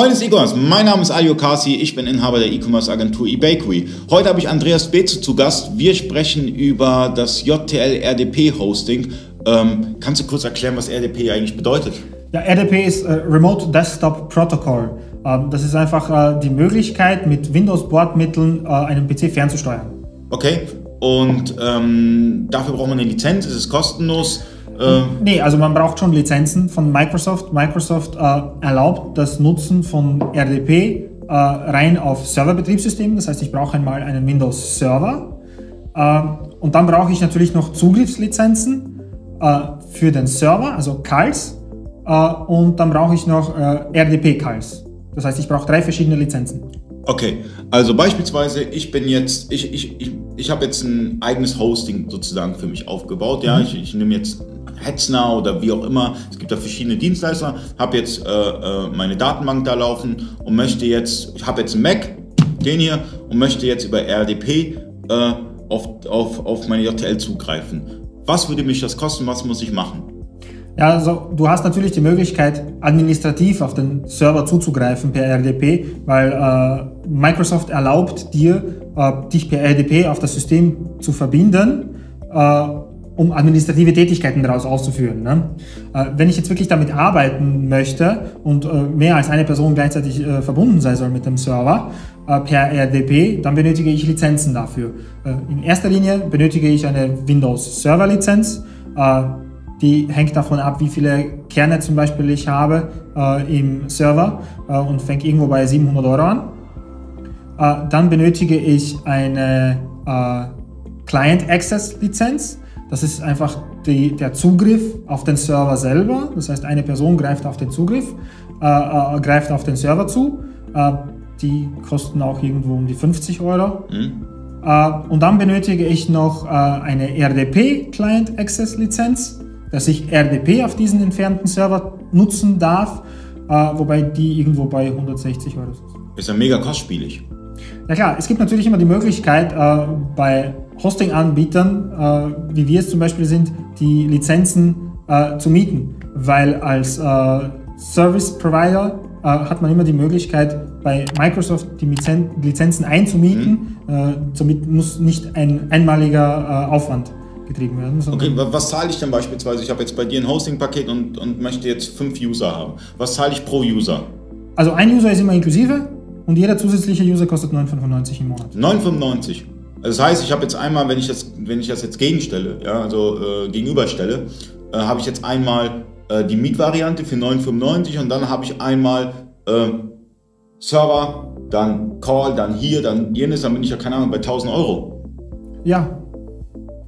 Freunde des E-Commerce, mein Name ist Alio Kasi, ich bin Inhaber der E-Commerce-Agentur eBakery. Heute habe ich Andreas Beetze zu Gast. Wir sprechen über das JTL RDP Hosting. Ähm, kannst du kurz erklären, was RDP eigentlich bedeutet? Ja, RDP ist äh, Remote Desktop Protocol. Ähm, das ist einfach äh, die Möglichkeit, mit Windows-Bordmitteln äh, einen PC fernzusteuern. Okay, und ähm, dafür braucht man eine Lizenz, ist es kostenlos? Ähm nee, also man braucht schon Lizenzen von Microsoft. Microsoft äh, erlaubt das Nutzen von RDP äh, rein auf Serverbetriebssystemen. Das heißt, ich brauche einmal einen Windows-Server. Äh, und dann brauche ich natürlich noch Zugriffslizenzen äh, für den Server, also CALs. Äh, und dann brauche ich noch äh, RDP-CALs. Das heißt, ich brauche drei verschiedene Lizenzen. Okay, also beispielsweise, ich bin jetzt, ich, ich, ich, ich habe jetzt ein eigenes Hosting sozusagen für mich aufgebaut. Ja, mhm. ich, ich nehme jetzt Hetzner oder wie auch immer. Es gibt da verschiedene Dienstleister. Habe jetzt äh, äh, meine Datenbank da laufen und möchte jetzt, ich habe jetzt einen Mac, den hier, und möchte jetzt über RDP äh, auf, auf, auf meine JTL zugreifen. Was würde mich das kosten? Was muss ich machen? Ja, also du hast natürlich die Möglichkeit, administrativ auf den Server zuzugreifen per RDP, weil äh, Microsoft erlaubt dir, äh, dich per RDP auf das System zu verbinden. Äh, um administrative Tätigkeiten daraus auszuführen. Ne? Äh, wenn ich jetzt wirklich damit arbeiten möchte und äh, mehr als eine Person gleichzeitig äh, verbunden sein soll mit dem Server äh, per RDP, dann benötige ich Lizenzen dafür. Äh, in erster Linie benötige ich eine Windows Server Lizenz. Äh, die hängt davon ab, wie viele Kerne zum Beispiel ich habe im Server und fängt irgendwo bei 700 Euro an. dann benötige ich eine Client Access Lizenz. Das ist einfach die, der Zugriff auf den Server selber. Das heißt, eine Person greift auf den Zugriff, äh, äh, greift auf den Server zu. Äh, die kosten auch irgendwo um die 50 Euro. Mhm. Äh, und dann benötige ich noch äh, eine RDP Client Access Lizenz, dass ich RDP auf diesen entfernten Server nutzen darf, äh, wobei die irgendwo bei 160 Euro ist. Ist ja mega kostspielig. Ja klar, es gibt natürlich immer die Möglichkeit, bei Hosting-Anbietern, äh, wie wir es zum Beispiel sind, die Lizenzen äh, zu mieten. Weil als äh, Service-Provider äh, hat man immer die Möglichkeit, bei Microsoft die Lizenzen einzumieten. Mhm. somit muss nicht ein einmaliger Aufwand getrieben werden. Okay, was zahle ich denn beispielsweise? Ich habe jetzt bei dir ein Hosting-Paket und, und möchte jetzt fünf User haben. Was zahle ich pro User? Also ein User ist immer inklusive und jeder zusätzliche User kostet 9,95 im Monat. 9,95? Also das heißt, ich habe jetzt einmal, wenn ich das, wenn ich das jetzt gegenstelle, ja, also äh, gegenüberstelle, äh, habe ich jetzt einmal äh, die Mietvariante für 9,95 und dann habe ich einmal äh, Server, dann Call, dann hier, dann jenes, dann bin ich ja keine Ahnung bei 1000 Euro. Ja,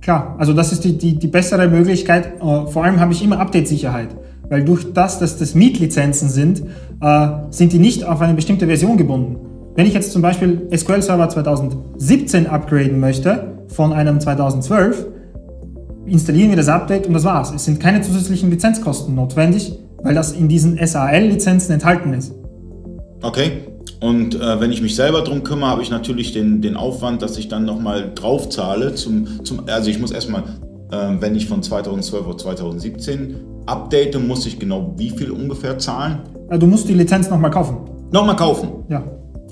klar. Also das ist die, die, die bessere Möglichkeit. Äh, vor allem habe ich immer Update-Sicherheit. Weil durch das, dass das Mietlizenzen sind, äh, sind die nicht auf eine bestimmte Version gebunden. Wenn ich jetzt zum Beispiel SQL Server 2017 upgraden möchte von einem 2012, installieren wir das Update und das war's. Es sind keine zusätzlichen Lizenzkosten notwendig, weil das in diesen SAL-Lizenzen enthalten ist. Okay. Und äh, wenn ich mich selber darum kümmere, habe ich natürlich den, den Aufwand, dass ich dann nochmal drauf zahle. Zum, zum, also ich muss erstmal, äh, wenn ich von 2012 auf 2017 update, muss ich genau wie viel ungefähr zahlen? Du musst die Lizenz nochmal kaufen. Nochmal kaufen? Ja.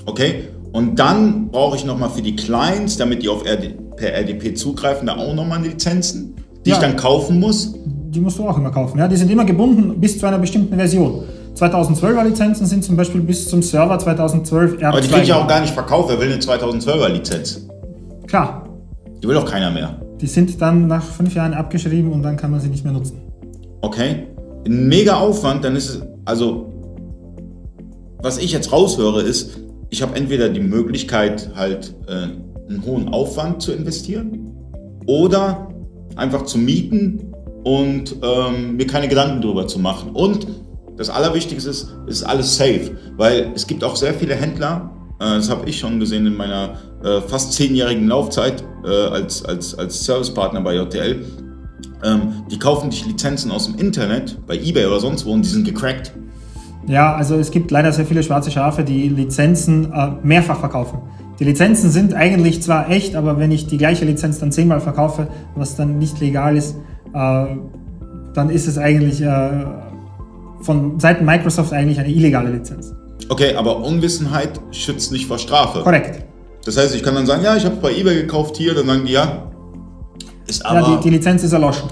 Okay? Und dann brauche ich nochmal für die Clients, damit die auf RD, per RDP zugreifen, da auch nochmal Lizenzen, die ja. ich dann kaufen muss. Die musst du auch immer kaufen. Ja? Die sind immer gebunden bis zu einer bestimmten Version. 2012er Lizenzen sind zum Beispiel bis zum Server 2012 R2. Aber die kriege ich auch gar nicht verkauft. Wer will eine 2012er Lizenz? Klar. Die will auch keiner mehr. Die sind dann nach fünf Jahren abgeschrieben und dann kann man sie nicht mehr nutzen. Okay. Ein mega Aufwand, dann ist es, also, was ich jetzt raushöre, ist, ich habe entweder die Möglichkeit, halt äh, einen hohen Aufwand zu investieren oder einfach zu mieten und ähm, mir keine Gedanken darüber zu machen. Und das Allerwichtigste ist, ist alles safe, weil es gibt auch sehr viele Händler, äh, das habe ich schon gesehen in meiner äh, fast zehnjährigen Laufzeit äh, als, als, als Servicepartner bei JTL, ähm, die kaufen sich Lizenzen aus dem Internet, bei eBay oder sonst wo und die sind gecrackt. Ja, also es gibt leider sehr viele schwarze Schafe, die Lizenzen äh, mehrfach verkaufen. Die Lizenzen sind eigentlich zwar echt, aber wenn ich die gleiche Lizenz dann zehnmal verkaufe, was dann nicht legal ist, äh, dann ist es eigentlich äh, von Seiten Microsoft eigentlich eine illegale Lizenz. Okay, aber Unwissenheit schützt nicht vor Strafe. Korrekt. Das heißt, ich kann dann sagen, ja, ich habe bei eBay gekauft hier, dann sagen die ja. Ist aber ja, die, die Lizenz ist erloschen.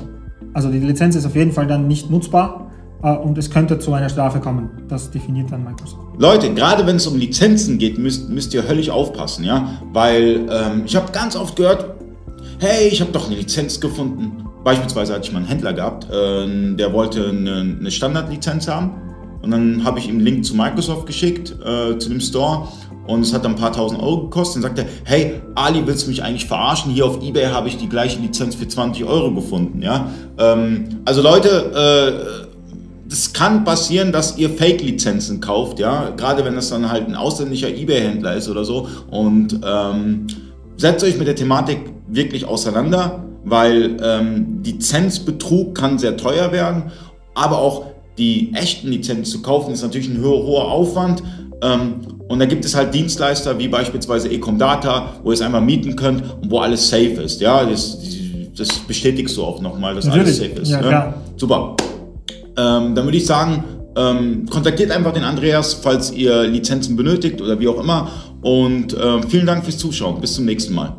Also die Lizenz ist auf jeden Fall dann nicht nutzbar äh, und es könnte zu einer Strafe kommen. Das definiert dann Microsoft. Leute, gerade wenn es um Lizenzen geht, müsst, müsst ihr höllisch aufpassen, ja, weil ähm, ich habe ganz oft gehört, hey, ich habe doch eine Lizenz gefunden. Beispielsweise hatte ich mal einen Händler gehabt, äh, der wollte eine, Standardlizenz haben und dann habe ich ihm einen Link zu Microsoft geschickt, äh, zu dem Store und es hat dann ein paar tausend Euro gekostet. Dann sagt er, hey, Ali, willst du mich eigentlich verarschen? Hier auf Ebay habe ich die gleiche Lizenz für 20 Euro gefunden. Ja? Ähm, also Leute, äh, das kann passieren, dass ihr Fake-Lizenzen kauft, ja, gerade wenn das dann halt ein ausländischer Ebay-Händler ist oder so. Und ähm, setzt euch mit der Thematik wirklich auseinander, weil ähm, Lizenzbetrug kann sehr teuer werden, aber auch die echten Lizenzen zu kaufen ist natürlich ein hoher, hoher Aufwand. Ähm, und da gibt es halt Dienstleister wie beispielsweise Ecomdata, wo ihr es einmal mieten könnt und wo alles safe ist. Ja, das, das bestätigst du auch nochmal, dass Natürlich. alles safe ist. Ja, ja. Ne? Super. Ähm, dann würde ich sagen, ähm, kontaktiert einfach den Andreas, falls ihr Lizenzen benötigt oder wie auch immer. Und äh, vielen Dank fürs Zuschauen. Bis zum nächsten Mal.